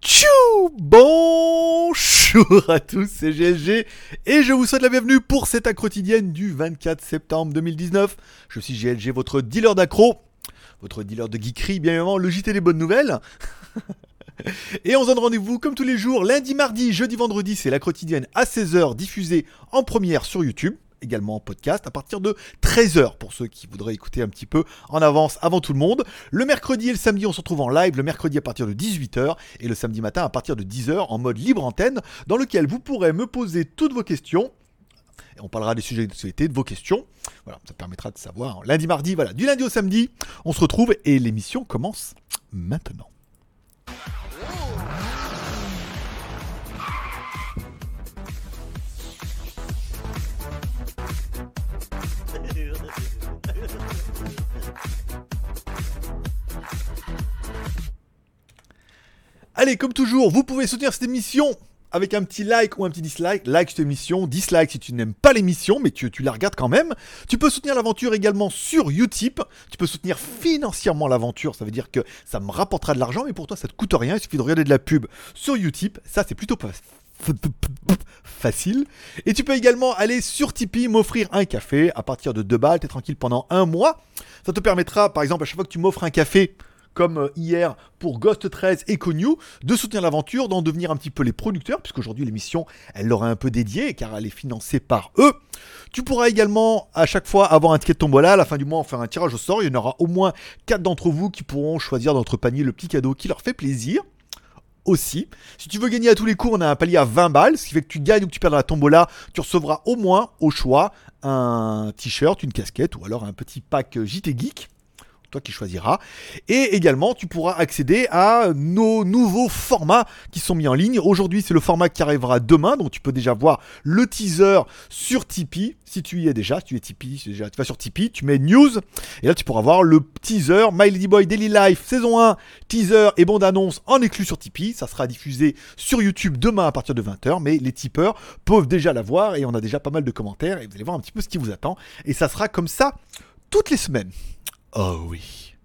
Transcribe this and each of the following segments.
Tchou Bonjour à tous, c'est GLG et je vous souhaite la bienvenue pour cette accro quotidienne du 24 septembre 2019. Je suis GLG, votre dealer d'accro, votre dealer de geekery, bien évidemment, le JT des bonnes nouvelles. Et on se donne rendez-vous comme tous les jours, lundi, mardi, jeudi, vendredi, c'est la quotidienne à 16h diffusée en première sur YouTube également en podcast à partir de 13h pour ceux qui voudraient écouter un petit peu en avance avant tout le monde. Le mercredi et le samedi, on se retrouve en live le mercredi à partir de 18h et le samedi matin à partir de 10h en mode libre antenne dans lequel vous pourrez me poser toutes vos questions. On parlera des sujets de société, de vos questions. Voilà, ça permettra de savoir. Lundi, mardi, voilà, du lundi au samedi, on se retrouve et l'émission commence maintenant. Allez, comme toujours, vous pouvez soutenir cette émission avec un petit like ou un petit dislike. Like cette émission, dislike si tu n'aimes pas l'émission, mais tu, la regardes quand même. Tu peux soutenir l'aventure également sur Utip. Tu peux soutenir financièrement l'aventure, ça veut dire que ça me rapportera de l'argent, mais pour toi ça te coûte rien, il suffit de regarder de la pub sur Utip. Ça c'est plutôt facile. Et tu peux également aller sur Tipeee, m'offrir un café à partir de 2 balles, t'es tranquille pendant un mois. Ça te permettra, par exemple, à chaque fois que tu m'offres un café, comme euh, hier pour Ghost 13 et Conyu, de soutenir l'aventure, d'en devenir un petit peu les producteurs, puisqu'aujourd'hui l'émission, elle l'aura un peu dédiée, car elle est financée par eux. Tu pourras également à chaque fois avoir un ticket de tombola, à la fin du mois, en faire un tirage au sort. Il y en aura au moins 4 d'entre vous qui pourront choisir dans notre panier le petit cadeau qui leur fait plaisir aussi. Si tu veux gagner à tous les coups, on a un palier à 20 balles, ce qui fait que tu gagnes ou que tu perds la tombola, tu recevras au moins au choix un t-shirt, une casquette ou alors un petit pack JT Geek toi qui choisiras. Et également, tu pourras accéder à nos nouveaux formats qui sont mis en ligne. Aujourd'hui, c'est le format qui arrivera demain, donc tu peux déjà voir le teaser sur Tipeee. Si tu y es déjà, si tu es Tipeee, déjà, tu vas sur Tipeee, tu mets news, et là tu pourras voir le teaser My Ladyboy Daily Life saison 1, teaser et bande annonce en éclus sur Tipeee. Ça sera diffusé sur YouTube demain à partir de 20h, mais les tipeurs peuvent déjà la voir et on a déjà pas mal de commentaires et vous allez voir un petit peu ce qui vous attend. Et ça sera comme ça toutes les semaines. Oh oui.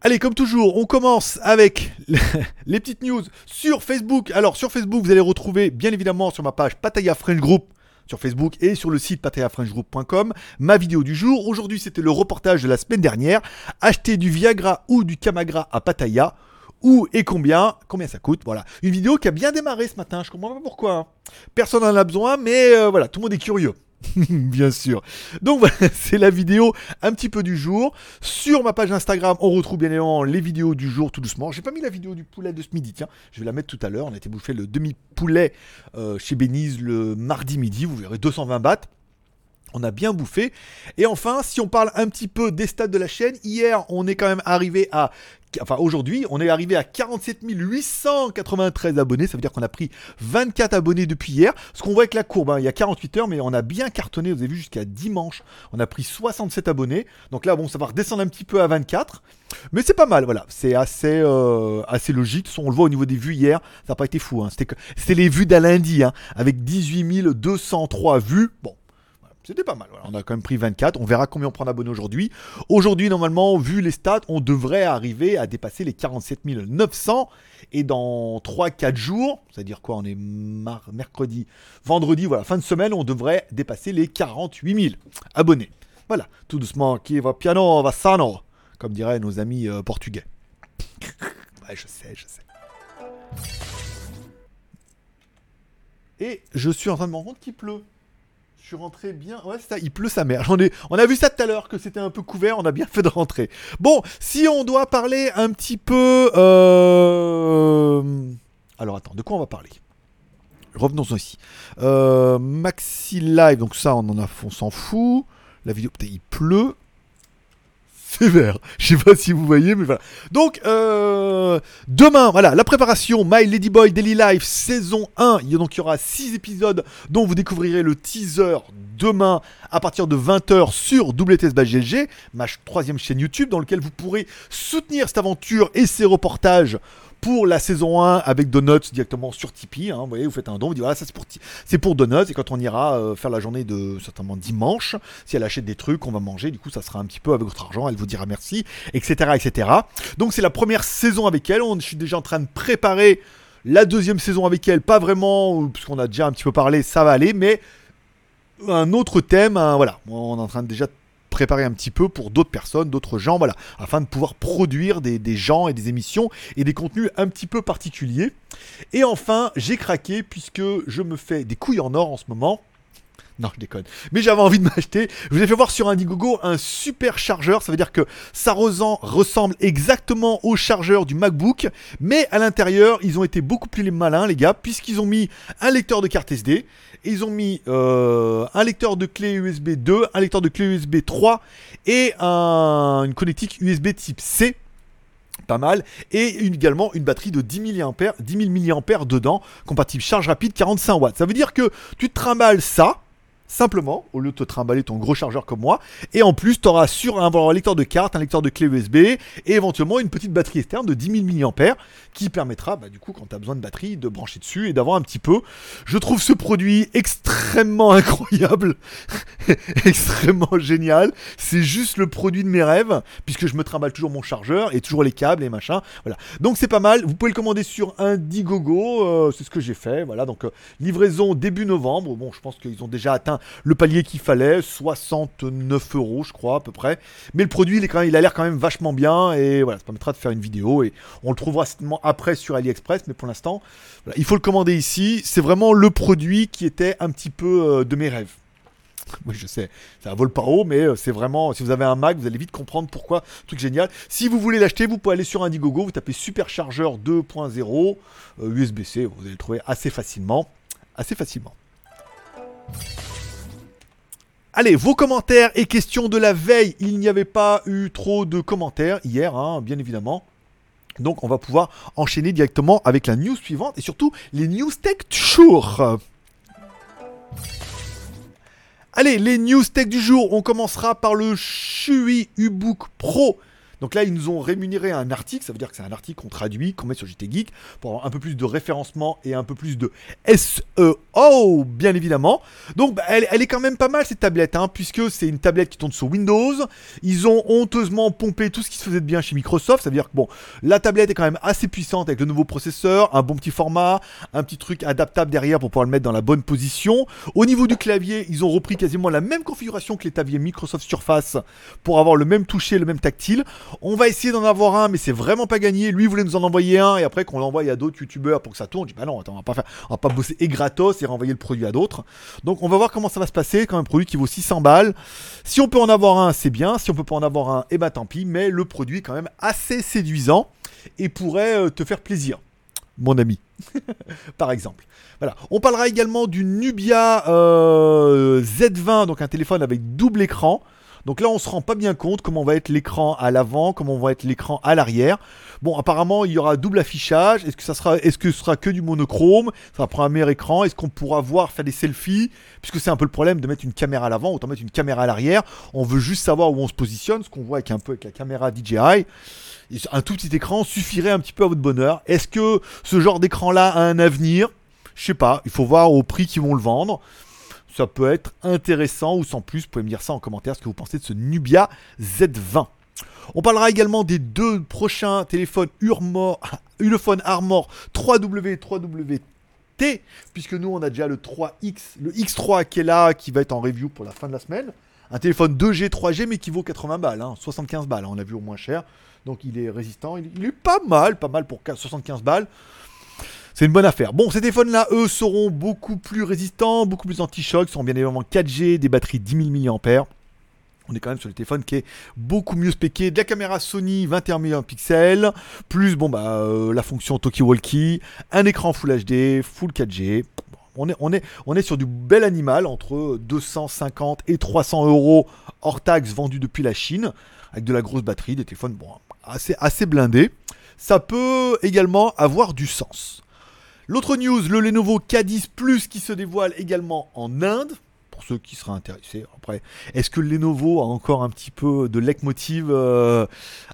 Allez, comme toujours, on commence avec les petites news sur Facebook. Alors, sur Facebook, vous allez retrouver, bien évidemment, sur ma page Pataya French Group, sur Facebook et sur le site patayafrenchgroup.com, ma vidéo du jour. Aujourd'hui, c'était le reportage de la semaine dernière. Acheter du Viagra ou du Camagra à Pattaya. Où et combien Combien ça coûte Voilà. Une vidéo qui a bien démarré ce matin. Je comprends pas pourquoi. Hein. Personne n'en a besoin, mais euh, voilà, tout le monde est curieux. Bien sûr. Donc voilà, c'est la vidéo un petit peu du jour. Sur ma page Instagram, on retrouve bien évidemment les vidéos du jour tout doucement. J'ai pas mis la vidéo du poulet de ce midi, tiens, je vais la mettre tout à l'heure. On a été bouffé le demi-poulet euh, chez Benise le mardi midi, vous verrez 220 bahts. On a bien bouffé. Et enfin, si on parle un petit peu des stats de la chaîne, hier, on est quand même arrivé à enfin aujourd'hui, on est arrivé à 47 893 abonnés. Ça veut dire qu'on a pris 24 abonnés depuis hier. Ce qu'on voit avec la courbe, hein, il y a 48 heures, mais on a bien cartonné. Vous avez vu jusqu'à dimanche, on a pris 67 abonnés. Donc là, bon, ça va redescendre un petit peu à 24. Mais c'est pas mal, voilà. C'est assez, euh, assez logique. On le voit au niveau des vues hier, ça n'a pas été fou. Hein. C'était les vues d'un lundi, hein, avec 18 203 vues. Bon, c'était pas mal. On a quand même pris 24. On verra combien on prend d'abonnés aujourd'hui. Aujourd'hui, normalement, vu les stats, on devrait arriver à dépasser les 47 900. Et dans 3-4 jours, c'est-à-dire quoi On est mercredi, vendredi, voilà, fin de semaine, on devrait dépasser les 48 000 abonnés. Voilà, tout doucement, qui va piano, va sano, comme diraient nos amis euh, portugais. ouais, je sais, je sais. Et je suis en train de me rendre compte qu'il pleut suis rentré bien. Ouais, ça, il pleut sa mère. On, a vu ça tout à l'heure, que c'était un peu couvert. On a bien fait de rentrer. Bon, si on doit parler un petit peu. Euh, alors attends, de quoi on va parler? Revenons ici. Euh, Maxi Live, donc ça, on en a, on s'en fout. La vidéo, peut-être il pleut sévère. Je sais pas si vous voyez, mais voilà. Donc, euh, demain, voilà, la préparation My Ladyboy Daily Life saison 1. Il y, donc, il y aura 6 épisodes dont vous découvrirez le teaser demain à partir de 20h sur WTS ma troisième chaîne YouTube, dans lequel vous pourrez soutenir cette aventure et ces reportages pour la saison 1 avec Donuts directement sur Tipeee. hein. vous faites un don, vous dites voilà, ça c'est pour, Donuts. Et quand on ira euh, faire la journée de certainement dimanche, si elle achète des trucs, on va manger, du coup, ça sera un petit peu avec votre argent, elle vous dira merci, etc. etc. Donc, c'est la première saison avec elle. On, je suis déjà en train de préparer la deuxième saison avec elle. Pas vraiment, euh, puisqu'on a déjà un petit peu parlé, ça va aller, mais un autre thème, un- voilà, on est en train de déjà préparer un petit peu pour d'autres personnes, d'autres gens, voilà, afin de pouvoir produire des, gens et des émissions et des contenus un petit peu particuliers. Et enfin, j'ai craqué puisque je me fais des couilles en or en ce moment. Non, je déconne. Mais j'avais envie de m'acheter. Je vous ai fait voir sur Indiegogo un super chargeur. Ça veut dire que ça ressemble exactement au chargeur du MacBook. Mais à l'intérieur, ils ont été beaucoup plus malins, les gars, puisqu'ils ont mis un lecteur de carte SD. Ils ont mis euh, un lecteur de clé USB 2, un lecteur de clé USB 3 et un- une connectique USB type C pas mal, et également une batterie de 10 mAh, 10 000 mAh dedans, compatible charge rapide 45 watts. Ça veut dire que tu te trimbales ça, simplement, au lieu de te trimballer ton gros chargeur comme moi, et en plus tu auras sur un, un lecteur de carte, un lecteur de clé USB, et éventuellement une petite batterie externe de 10 000 mAh, qui permettra, bah, du coup, quand tu as besoin de batterie, de brancher dessus et d'avoir un petit peu. Je trouve ce produit extrêmement incroyable, extrêmement génial. C'est juste le produit de mes rêves, puisque je me trimballe toujours mon chargeur et toujours les câbles et machin. Voilà. Donc c'est pas mal. Vous pouvez le commander sur Indiegogo. euh, c'est ce que j'ai fait. Voilà. Donc euh, livraison début novembre. Bon, je pense qu'ils ont déjà atteint le palier qu'il fallait, 69 euros, je crois à peu près. Mais le produit, il a l'air quand même vachement bien et voilà, ça permettra de faire une vidéo et on le trouvera certainement après sur AliExpress. Mais pour l'instant, il faut le commander ici. C'est vraiment le produit qui était un petit peu euh, de mes rêves. Oui, je sais, ça vole pas haut, mais euh, c'est vraiment. Si vous avez un Mac, vous allez vite comprendre pourquoi. Truc génial. Si vous voulez l'acheter, vous pouvez aller sur Indiegogo, vous tapez Superchargeur 2.0 euh, USB-C, vous allez le trouver assez facilement. Assez facilement. Allez, vos commentaires et questions de la veille. Il n'y avait pas eu trop de commentaires hier, hein, bien évidemment. Donc on va pouvoir enchaîner directement avec la news suivante et surtout les news tech du jour. Allez, les news tech du jour. On commencera par le Shui Ubook Pro. Donc là, ils nous ont rémunéré un article, ça veut dire que c'est un article qu'on traduit, qu'on met sur JT Geek, pour avoir un peu plus de référencement et un peu plus de SEO, bien évidemment. Donc bah, elle, est quand même pas mal cette tablette, hein, puisque c'est une tablette qui tourne sur Windows. Ils ont honteusement pompé tout ce qui se faisait de bien chez Microsoft, ça veut dire que bon, la tablette est quand même assez puissante avec le nouveau processeur, un bon petit format, un petit truc adaptable derrière pour pouvoir le mettre dans la bonne position. Au niveau du clavier, ils ont repris quasiment la même configuration que les claviers Microsoft Surface pour avoir le même toucher, le même tactile. On va essayer d'en avoir un, mais c'est vraiment pas gagné. Lui voulait nous en envoyer un, et après qu'on l'envoie à d'autres youtubeurs pour que ça tourne. Je dis bah non, attends, on va pas faire, on va pas bosser et gratos et renvoyer le produit à d'autres. Donc on va voir comment ça va se passer. Quand un produit qui vaut 600 balles. Si on peut en avoir un, c'est bien. Si on peut pas en avoir un, et bah tant pis. Mais le produit est quand même assez séduisant et pourrait euh, te faire plaisir, mon ami. Par exemple. Voilà. On parlera également du Nubia euh, Z20, donc un téléphone avec double écran. Donc là, on se rend pas bien compte comment va être l'écran à l'avant, comment va être l'écran à l'arrière. Bon, apparemment, il y aura double affichage. Est-ce que ça sera, est-ce que ce sera que du monochrome? Ça prend un meilleur écran. Est-ce qu'on pourra voir faire des selfies? Puisque c'est un peu le problème de mettre une caméra à l'avant, autant mettre une caméra à l'arrière. On veut juste savoir où on se positionne, ce qu'on voit avec un peu avec la caméra DJI. Un tout petit écran suffirait un petit peu à votre bonheur. Est-ce que ce genre d'écran-là a un avenir? Je sais pas. Il faut voir au prix qu'ils vont le vendre ça peut être intéressant ou sans plus. Vous pouvez me dire ça en commentaire ce que vous pensez de ce Nubia Z20. On parlera également des deux prochains téléphones Urmor, Armor 3W 3WT, puisque nous on a déjà le 3X, le X3 qui est là, qui va être en review pour la fin de la semaine. Un téléphone 2G, 3G, mais qui vaut 80 balles, hein, 75 balles, on a vu au moins cher. Donc il est résistant, il est pas mal, pas mal pour 75 balles. C'est une bonne affaire. Bon, ces téléphones-là, eux, seront beaucoup plus résistants, beaucoup plus anti-choc, seront bien évidemment 4G, des batteries 10 000 mAh. On est quand même sur le téléphone qui est beaucoup mieux spéqué. De la caméra Sony 21 millions de pixels, plus bon bah euh, la fonction Talkie Walkie, un écran Full HD, Full 4G. Bon, on est, sur du bel animal entre 250 et 300 euros hors taxes vendus depuis la Chine, avec de la grosse batterie, des téléphones bon, assez, assez blindés. Ça peut également avoir du sens. L'autre news, le Lenovo K10 Plus qui se dévoile également en Inde. pour ceux qui seraient intéressés. Après, est-ce que Lenovo a encore un petit peu de leitmotiv euh,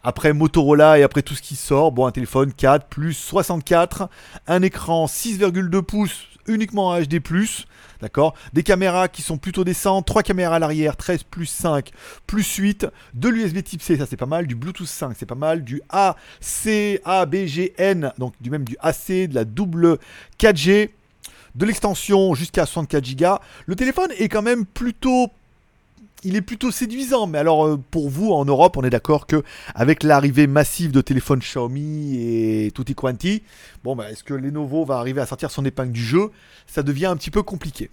après Motorola et après tout ce qui sort? Bon, un téléphone 4 plus 64, un écran 6,2 pouces uniquement en HD+, d'accord Des caméras qui sont plutôt décentes, 3 caméras à l'arrière, 13 plus 5 plus 8, de l'USB type C, ça c'est pas mal, du Bluetooth 5, c'est pas mal, du AC, ABGN, donc du même du AC, de la double 4G, de l'extension jusqu'à 64 Go. Le téléphone est quand même plutôt il est plutôt séduisant. Mais alors, euh, pour vous, en Europe, on est d'accord que avec l'arrivée massive de téléphones Xiaomi et tutti quanti, bon, bah, est-ce que Lenovo va arriver à sortir son épingle du jeu? Ça devient un petit peu compliqué.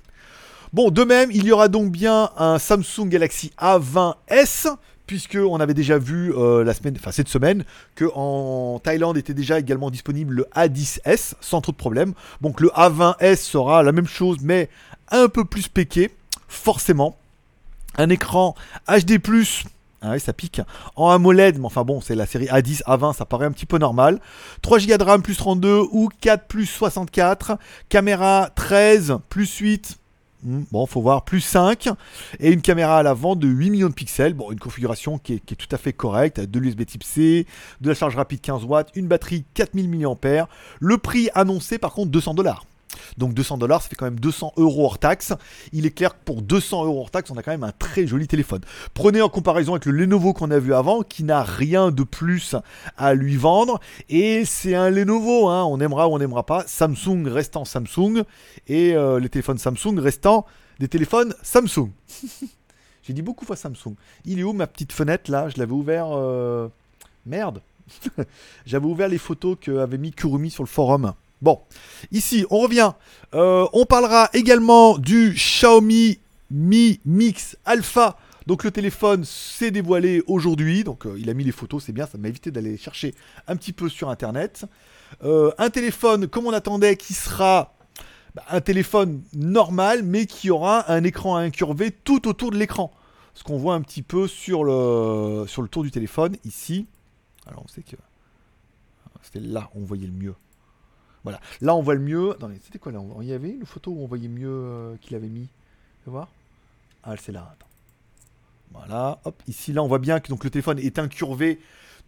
Bon, de même, il y aura donc bien un Samsung Galaxy A20s, puisque on avait déjà vu euh, la semaine, enfin cette semaine, que en Thaïlande était déjà également disponible le A10s sans trop de problèmes. Donc le A20s sera la même chose, mais un peu plus péqué, forcément un écran HD+, ah ça pique. En AMOLED, mais enfin bon, c'est la série A10, A20, ça paraît un petit peu normal. 3 Go de RAM plus 32 ou 4 plus 64. Caméra 13 plus 8. Hmm, bon, faut voir, plus 5. Et une caméra à l'avant de 8 millions de pixels. Bon, une configuration qui est, qui est tout à fait correcte. De l'USB type C, de la charge rapide 15 watts, une batterie 4000 mAh. Le prix annoncé, par contre, 200 dollars. Donc 200 dollars, ça fait quand même 200 euros hors taxe. Il est clair que pour 200 euros hors taxe, on a quand même un très joli téléphone. Prenez en comparaison avec le Lenovo qu'on a vu avant, qui n'a rien de plus à lui vendre. Et c'est un Lenovo, hein. on aimera ou on n'aimera pas. Samsung restant Samsung. Et euh, les téléphones Samsung restant des téléphones Samsung. J'ai dit beaucoup fois Samsung. Il est où ma petite fenêtre là? Je l'avais ouvert. Euh, merde. J'avais ouvert les photos qu'avait mis Kurumi sur le forum. Bon, ici, on revient. Euh, on parlera également du Xiaomi Mi Mix Alpha. Donc le téléphone s'est dévoilé aujourd'hui. Donc euh, il a mis les photos, c'est bien, ça m'a évité d'aller chercher un petit peu sur Internet. Euh, un téléphone, comme on attendait, qui sera bah, un téléphone normal, mais qui aura un écran incurvé tout autour de l'écran. Ce qu'on voit un petit peu sur le, sur le tour du téléphone, ici. Alors on sait que c'était là où on voyait le mieux. Voilà. Là, on voit le mieux. c'était quoi là? Il y avait une photo où on voyait mieux euh, qu'il avait mis? Tu voir Ah, c'est là. Voilà. Hop. Ici, là, on voit bien que donc, le téléphone est incurvé.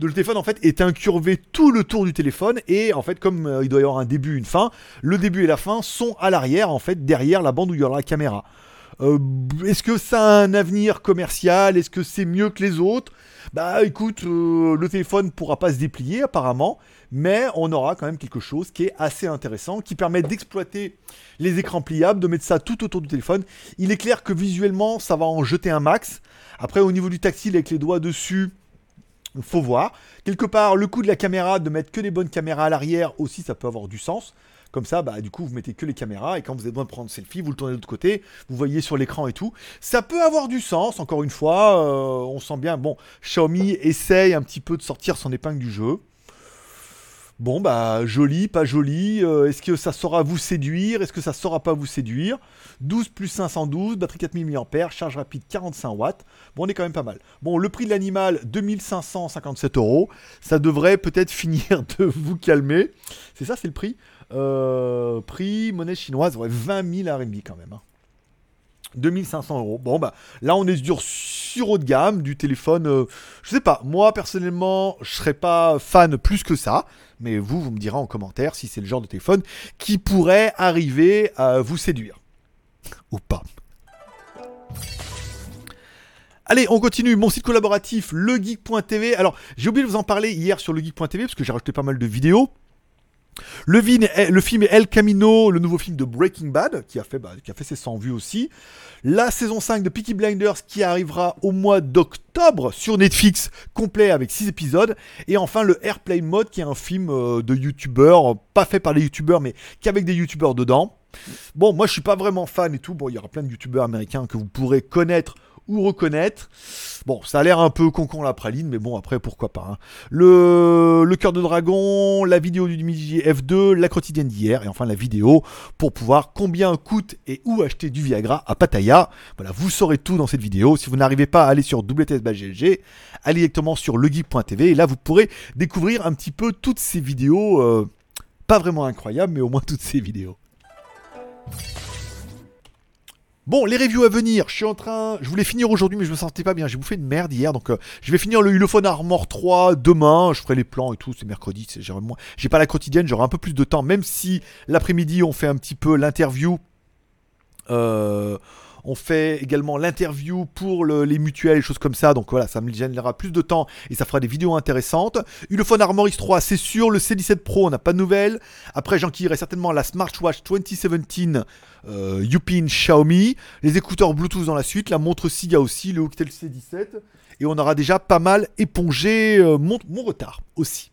le téléphone, en fait, est incurvé tout le tour du téléphone. Et en fait, comme euh, il doit y avoir un début, une fin, le début et la fin sont à l'arrière, en fait, derrière la bande où il y aura la caméra. Euh, est-ce que ça a un avenir commercial? Est-ce que c'est mieux que les autres? Bah écoute, le téléphone pourra pas se déplier apparemment, mais on aura quand même quelque chose qui est assez intéressant, qui permet d'exploiter les écrans pliables, de mettre ça tout autour du téléphone. Il est clair que visuellement, ça va en jeter un max. Après, au niveau du tactile, avec les doigts dessus, faut voir. Quelque part, le coup de la caméra, de mettre que les bonnes caméras à l'arrière aussi, ça peut avoir du sens. Comme ça, bah, du coup, vous mettez que les caméras et quand vous avez besoin de prendre selfie, vous le tournez de l'autre côté, vous voyez sur l'écran et tout. Ça peut avoir du sens, encore une fois. Euh, on sent bien, bon, Xiaomi essaye un petit peu de sortir son épingle du jeu. Bon, bah, joli, pas joli. Euh, est-ce que ça saura vous séduire Est-ce que ça saura pas vous séduire? 12 plus 512, batterie 4000 mAh, charge rapide 45 watts. Bon, on est quand même pas mal. Bon, le prix de l'animal, 2557 euros. Ça devrait peut-être finir de vous calmer. C'est ça, c'est le prix? Euh, Prix, monnaie chinoise, ouais, 20 000 RMB quand même. 2500 hein. euros. Bon, bah là, on est sur, sur haut de gamme du téléphone. Euh, je sais pas, moi personnellement, je serais pas fan plus que ça. Mais vous, vous me direz en commentaire si c'est le genre de téléphone qui pourrait arriver à vous séduire. Ou pas. Allez, on continue. Mon site collaboratif, legeek.tv. Alors, j'ai oublié de vous en parler hier sur legeek.tv parce que j'ai rajouté pas mal de vidéos. Le, film El Camino, le nouveau film de Breaking Bad, qui a fait, bah, qui a fait ses 100 vues aussi. La saison 5 de Peaky Blinders, qui arrivera au mois d'octobre sur Netflix, complet avec 6 épisodes. Et enfin, le Airplane Mode, qui est un film euh, de youtubeurs, pas fait par les youtubeurs, mais qu'avec des youtubeurs dedans. Bon, moi je suis pas vraiment fan et tout. Bon, il y aura plein de youtubeurs américains que vous pourrez connaître reconnaître. Bon, ça a l'air un peu concon la praline, mais bon, après, pourquoi pas. Hein. Le, le cœur de dragon, la vidéo du midi F2, la quotidienne d'hier, et enfin la vidéo pour pouvoir combien coûte et où acheter du Viagra à Pattaya. Voilà, vous saurez tout dans cette vidéo. Si vous n'arrivez pas à aller sur WTS allez directement sur legeek.tv et là, vous pourrez découvrir un petit peu toutes ces vidéos, euh, pas vraiment incroyables, mais au moins toutes ces vidéos. Bon, les reviews à venir, je suis en train. Je voulais finir aujourd'hui, mais je me sentais pas bien. J'ai bouffé une merde hier, donc euh, je vais finir le Ulefone Armor 3 demain. Je ferai les plans et tout. C'est mercredi. J'ai j'ai pas la quotidienne, j'aurai un peu plus de temps, même si l'après-midi on fait un petit peu l'interview. Euh, on fait également l'interview pour le- les mutuelles et choses comme ça. Donc voilà, ça me générera plus de temps et ça fera des vidéos intéressantes. Ulefone Armor X3, c'est sûr. Le C17 Pro, on n'a pas de nouvelles. Après, j'enquillerai certainement la Smartwatch 2017 euh, Yupin Xiaomi. Les écouteurs Bluetooth dans la suite. La montre SIGA aussi, le Hooktel C17. Et on aura déjà pas mal épongé euh, mon retard aussi.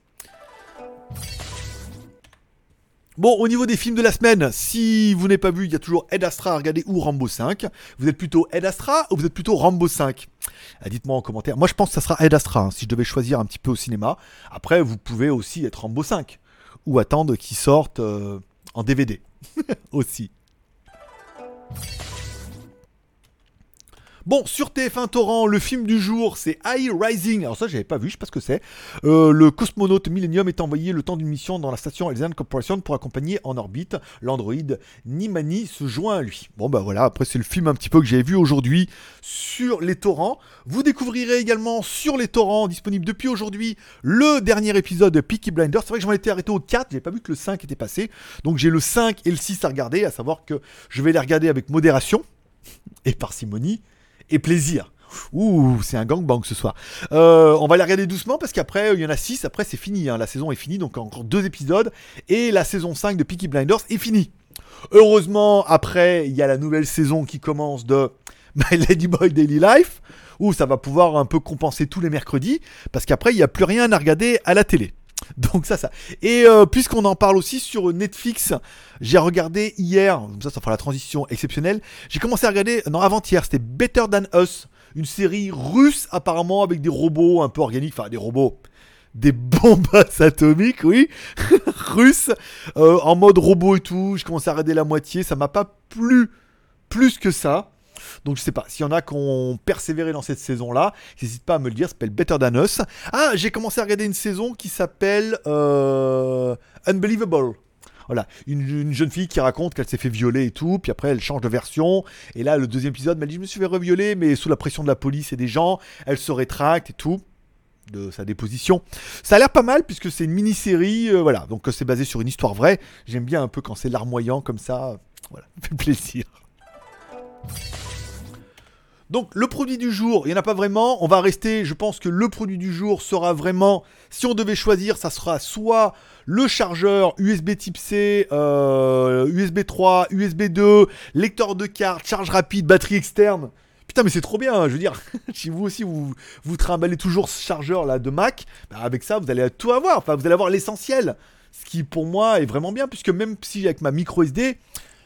Bon, au niveau des films de la semaine, si vous n'avez pas vu, il y a toujours Ed Astra à ou Rambo 5. Vous êtes plutôt Ed Astra ou vous êtes plutôt Rambo 5 Ah, Dites-moi en commentaire. Moi, je pense que ça sera Ed Astra hein, si je devais choisir un petit peu au cinéma. Après, vous pouvez aussi être Rambo 5 ou attendre qu'il sorte euh, en DVD aussi. Bon, sur TF1 Torrent, le film du jour, c'est High Rising. Alors ça, j'avais pas vu, je sais pas ce que c'est. Euh, le cosmonaute Millennium est envoyé le temps d'une mission dans la station Alien Corporation pour accompagner en orbite l'androïde Nimani se joint à lui. Bon bah voilà, après c'est le film un petit peu que j'ai vu aujourd'hui sur les torrents. Vous découvrirez également sur les torrents, disponible depuis aujourd'hui, le dernier épisode de Peaky Blinders. C'est vrai que j'en étais arrêté au 4, j'avais pas vu que le 5 était passé. Donc j'ai le 5 et le 6 à regarder, à savoir que je vais les regarder avec modération et parcimonie et plaisir. Ouh, c'est un gangbang ce soir. Euh, on va les regarder doucement parce qu'après, il y en a 6, après c'est fini, hein. la saison est finie, donc encore deux épisodes, et la saison 5 de Peaky Blinders est finie. Heureusement, après, il y a la nouvelle saison qui commence de My Ladyboy Daily Life, où ça va pouvoir un peu compenser tous les mercredis, parce qu'après, il n'y a plus rien à regarder à la télé. Donc ça, ça. Et euh, puisqu'on en parle aussi sur Netflix, j'ai regardé hier, ça, ça fera la transition exceptionnelle. J'ai commencé à regarder, non avant-hier, c'était Better Than Us, une série russe apparemment avec des robots un peu organiques, enfin des robots, des bombes atomiques, oui, russes, euh, en mode robot et tout. J'ai commencé à regarder la moitié, ça m'a pas plu plus que ça. Donc je sais pas, s'il y en a qui ont persévéré dans cette saison-là, n'hésite pas à me le dire, ça s'appelle Better Than Us. Ah, j'ai commencé à regarder une saison qui s'appelle euh, Unbelievable. Voilà, une, une jeune fille qui raconte qu'elle s'est fait violer et tout, puis après elle change de version, et là le deuxième épisode, elle dit je me suis fait revioler, mais sous la pression de la police et des gens, elle se rétracte et tout de sa déposition. Ça a l'air pas mal puisque c'est une mini-série, euh, voilà, donc c'est basé sur une histoire vraie. J'aime bien un peu quand c'est larmoyant comme ça, voilà, fait plaisir. Donc le produit du jour, il n'y en a pas vraiment. On va rester, je pense que le produit du jour sera vraiment, si on devait choisir, ça sera soit le chargeur USB type C, USB 3, USB 2, lecteur de carte, charge rapide, batterie externe. Putain mais c'est trop bien, je veux dire, si vous aussi vous, vous trimballez toujours ce chargeur là de Mac, bah, avec ça vous allez tout avoir, enfin vous allez avoir l'essentiel. Ce qui pour moi est vraiment bien, puisque même si avec ma micro SD,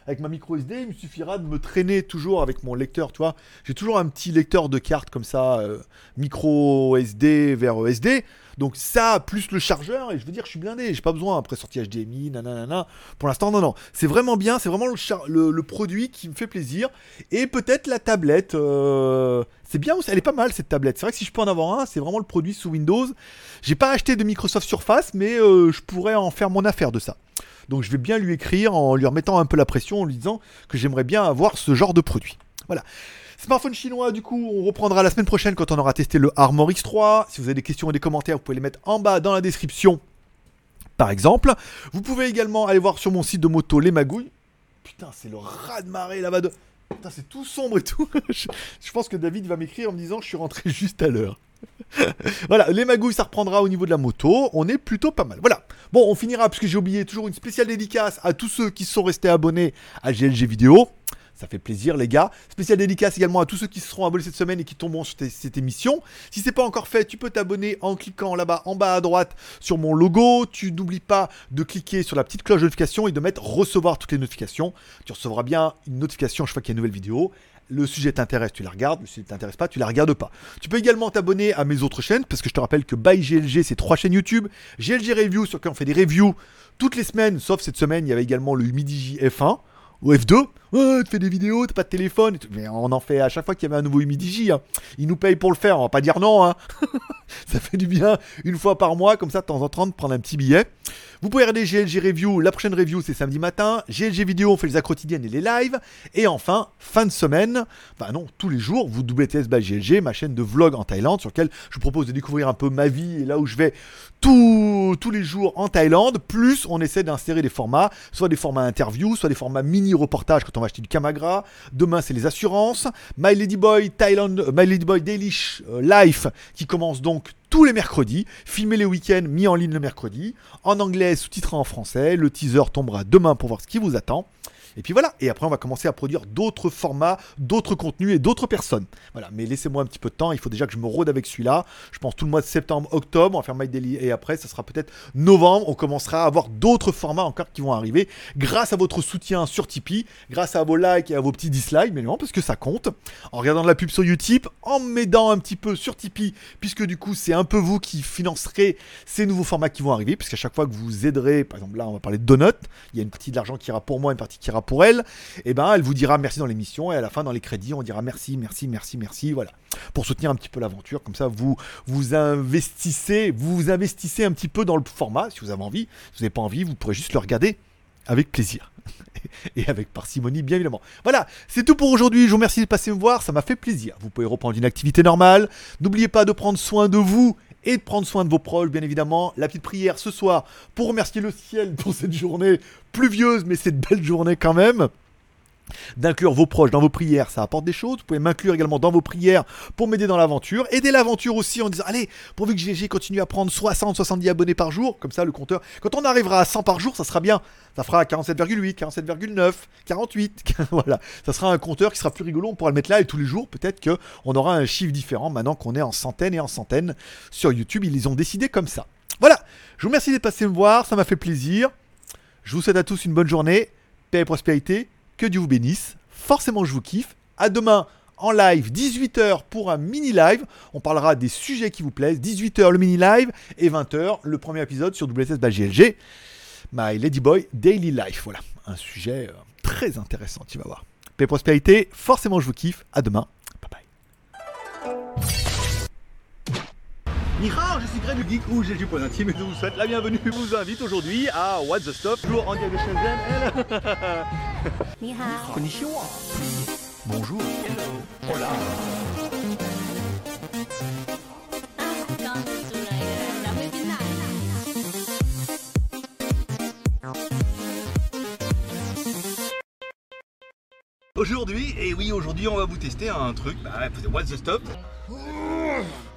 avec ma micro SD, il me suffira de me traîner toujours avec mon lecteur, tu vois. J'ai toujours un petit lecteur de cartes comme ça, euh, micro SD vers SD. Donc ça, plus le chargeur, et je veux dire, je suis blindé, j'ai pas besoin après sortie HDMI, nanana. Pour l'instant, non, non. C'est vraiment bien, c'est vraiment le, produit qui me fait plaisir. Et peut-être la tablette, euh, c'est bien elle est pas mal cette tablette. C'est vrai que si je peux en avoir un, c'est vraiment le produit sous Windows. J'ai pas acheté de Microsoft Surface, mais euh, je pourrais en faire mon affaire de ça. Donc je vais bien lui écrire en lui remettant un peu la pression, en lui disant que j'aimerais bien avoir ce genre de produit. Voilà. Smartphone chinois, du coup, on reprendra la semaine prochaine quand on aura testé le Armor X3. Si vous avez des questions et des commentaires, vous pouvez les mettre en bas dans la description, par exemple. Vous pouvez également aller voir sur mon site de moto Les Magouilles. Putain, c'est le raz de marée là-bas de. Putain, c'est tout sombre et tout. je, pense que David va m'écrire en me disant je suis rentré juste à l'heure. voilà, les magouilles, ça reprendra au niveau de la moto. On est plutôt pas mal. Voilà. Bon, on finira, parce que j'ai oublié toujours une spéciale dédicace à tous ceux qui sont restés abonnés à GLG Vidéo. Ça fait plaisir, les gars. Spéciale dédicace également à tous ceux qui se seront abonnés cette semaine et qui tomberont sur cette émission. Si c'est pas encore fait, tu peux t'abonner en cliquant là-bas en bas à droite sur mon logo. Tu n'oublies pas de cliquer sur la petite cloche de notification et de mettre recevoir toutes les notifications. Tu recevras bien une notification chaque fois qu'il y a une nouvelle vidéo. Le sujet t'intéresse, tu la regardes. Le sujet t'intéresse pas, tu la regardes pas. Tu peux également t'abonner à mes autres chaînes parce que je te rappelle que by GLG, c'est trois chaînes YouTube. GLG Review sur lequel on fait des reviews toutes les semaines, sauf cette semaine, il y avait également le Midi F1 ou F2. Ouais, tu fais des vidéos, t'as pas de téléphone. tout. Mais on en fait à chaque fois qu'il y avait un nouveau Humidigi. Hein. Ils nous payent pour le faire, on va pas dire non. Hein. Ça fait du bien une fois par mois, comme ça, de temps en temps, de prendre un petit billet. Vous pouvez regarder GLG Review. La prochaine review, c'est samedi matin. GLG Vidéo, on fait les quotidiennes et les lives. Et enfin, fin de semaine, bah non, tous les jours, vous WTS by GLG, ma chaîne de vlog en Thaïlande, sur laquelle je vous propose de découvrir un peu ma vie et là où je vais tous, tous les jours en Thaïlande. Plus, on essaie d'insérer des formats, soit des formats interviews, soit des formats mini-reportages quand on va acheter du Camagra. Demain, c'est les assurances. My Ladyboy Thailand, euh, My Ladyboy Daily euh, Life, qui commence donc tous les mercredis, filmé les week-ends, mis en ligne le mercredi, en anglais, sous-titré en français. Le teaser tombera demain pour voir ce qui vous attend. Et puis voilà, et après on va commencer à produire d'autres formats, d'autres contenus et d'autres personnes. Voilà, mais laissez-moi un petit peu de temps, il faut déjà que je me rôde avec celui-là. Je pense tout le mois de septembre, octobre, on va faire My Daily et après ça sera peut-être novembre, on commencera à avoir d'autres formats encore qui vont arriver grâce à votre soutien sur Tipeee, grâce à vos likes et à vos petits dislikes, mais non, parce que ça compte. En regardant de la pub sur YouTube, en m'aidant un petit peu sur Tipeee, puisque du coup c'est un peu vous qui financerez ces nouveaux formats qui vont arriver, puisqu'à chaque fois que vous aiderez, par exemple là on va parler de Donut, il y a une partie de l'argent qui ira pour moi, une partie qui ira pour elle, et eh ben elle vous dira merci dans l'émission et à la fin dans les crédits on dira merci, merci, merci, merci, voilà. Pour soutenir un petit peu l'aventure, comme ça vous vous investissez, vous vous investissez un petit peu dans le format si vous avez envie. Si vous n'avez pas envie, vous pourrez juste le regarder avec plaisir. et avec parcimonie, bien évidemment. Voilà, c'est tout pour aujourd'hui. Je vous remercie de passer me voir, ça m'a fait plaisir. Vous pouvez reprendre une activité normale. N'oubliez pas de prendre soin de vous et de prendre soin de vos proches, bien évidemment. La petite prière ce soir pour remercier le ciel pour cette journée pluvieuse, mais cette belle journée quand même d'inclure vos proches dans vos prières, ça apporte des choses. Vous pouvez m'inclure également dans vos prières pour m'aider dans l'aventure. Aider l'aventure aussi en disant allez, pourvu que GG continue à prendre 60, 70 abonnés par jour, comme ça le compteur, quand on arrivera à 100 par jour, ça sera bien. Ça fera 47,8, 47,9, 48. voilà, ça sera un compteur qui sera plus rigolo. On pourra le mettre là et tous les jours, peut-être qu'on aura un chiffre différent maintenant qu'on est en centaines et en centaines sur YouTube. Ils les ont décidé comme ça. Voilà, je vous remercie d'être passé me voir, ça m'a fait plaisir. Je vous souhaite à tous une bonne journée, paix et prospérité. Que Dieu vous bénisse. Forcément, je vous kiffe. À demain en live, 18h pour un mini live. On parlera des sujets qui vous plaisent. 18h le mini live et 20h le premier épisode sur WSS GLG. My Ladyboy Daily Life. Voilà, un sujet euh, très intéressant, tu vas voir. Paix prospérité, forcément je vous kiffe. À demain. Nihao, je suis Greg du Geek Rouge et du Point Intime et je vous souhaite la bienvenue. Je vous invite aujourd'hui à What the Stuff, toujours en direct de Shenzhen. Nihao. Konnichiwa. Bonjour. Hello. Hola. Aujourd'hui, et oui, aujourd'hui on va vous tester un truc, bah, What's the Stuff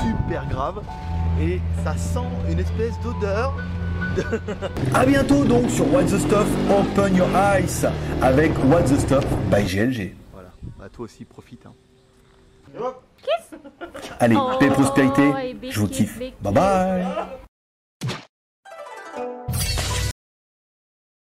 super grave et ça sent une espèce d'odeur. A bientôt donc sur What the Stuff Open Your Eyes avec What the Stuff by GLG. Voilà, bah toi aussi profite. Hein. Allez, paix prospérité, je vous kiffe. Bye bye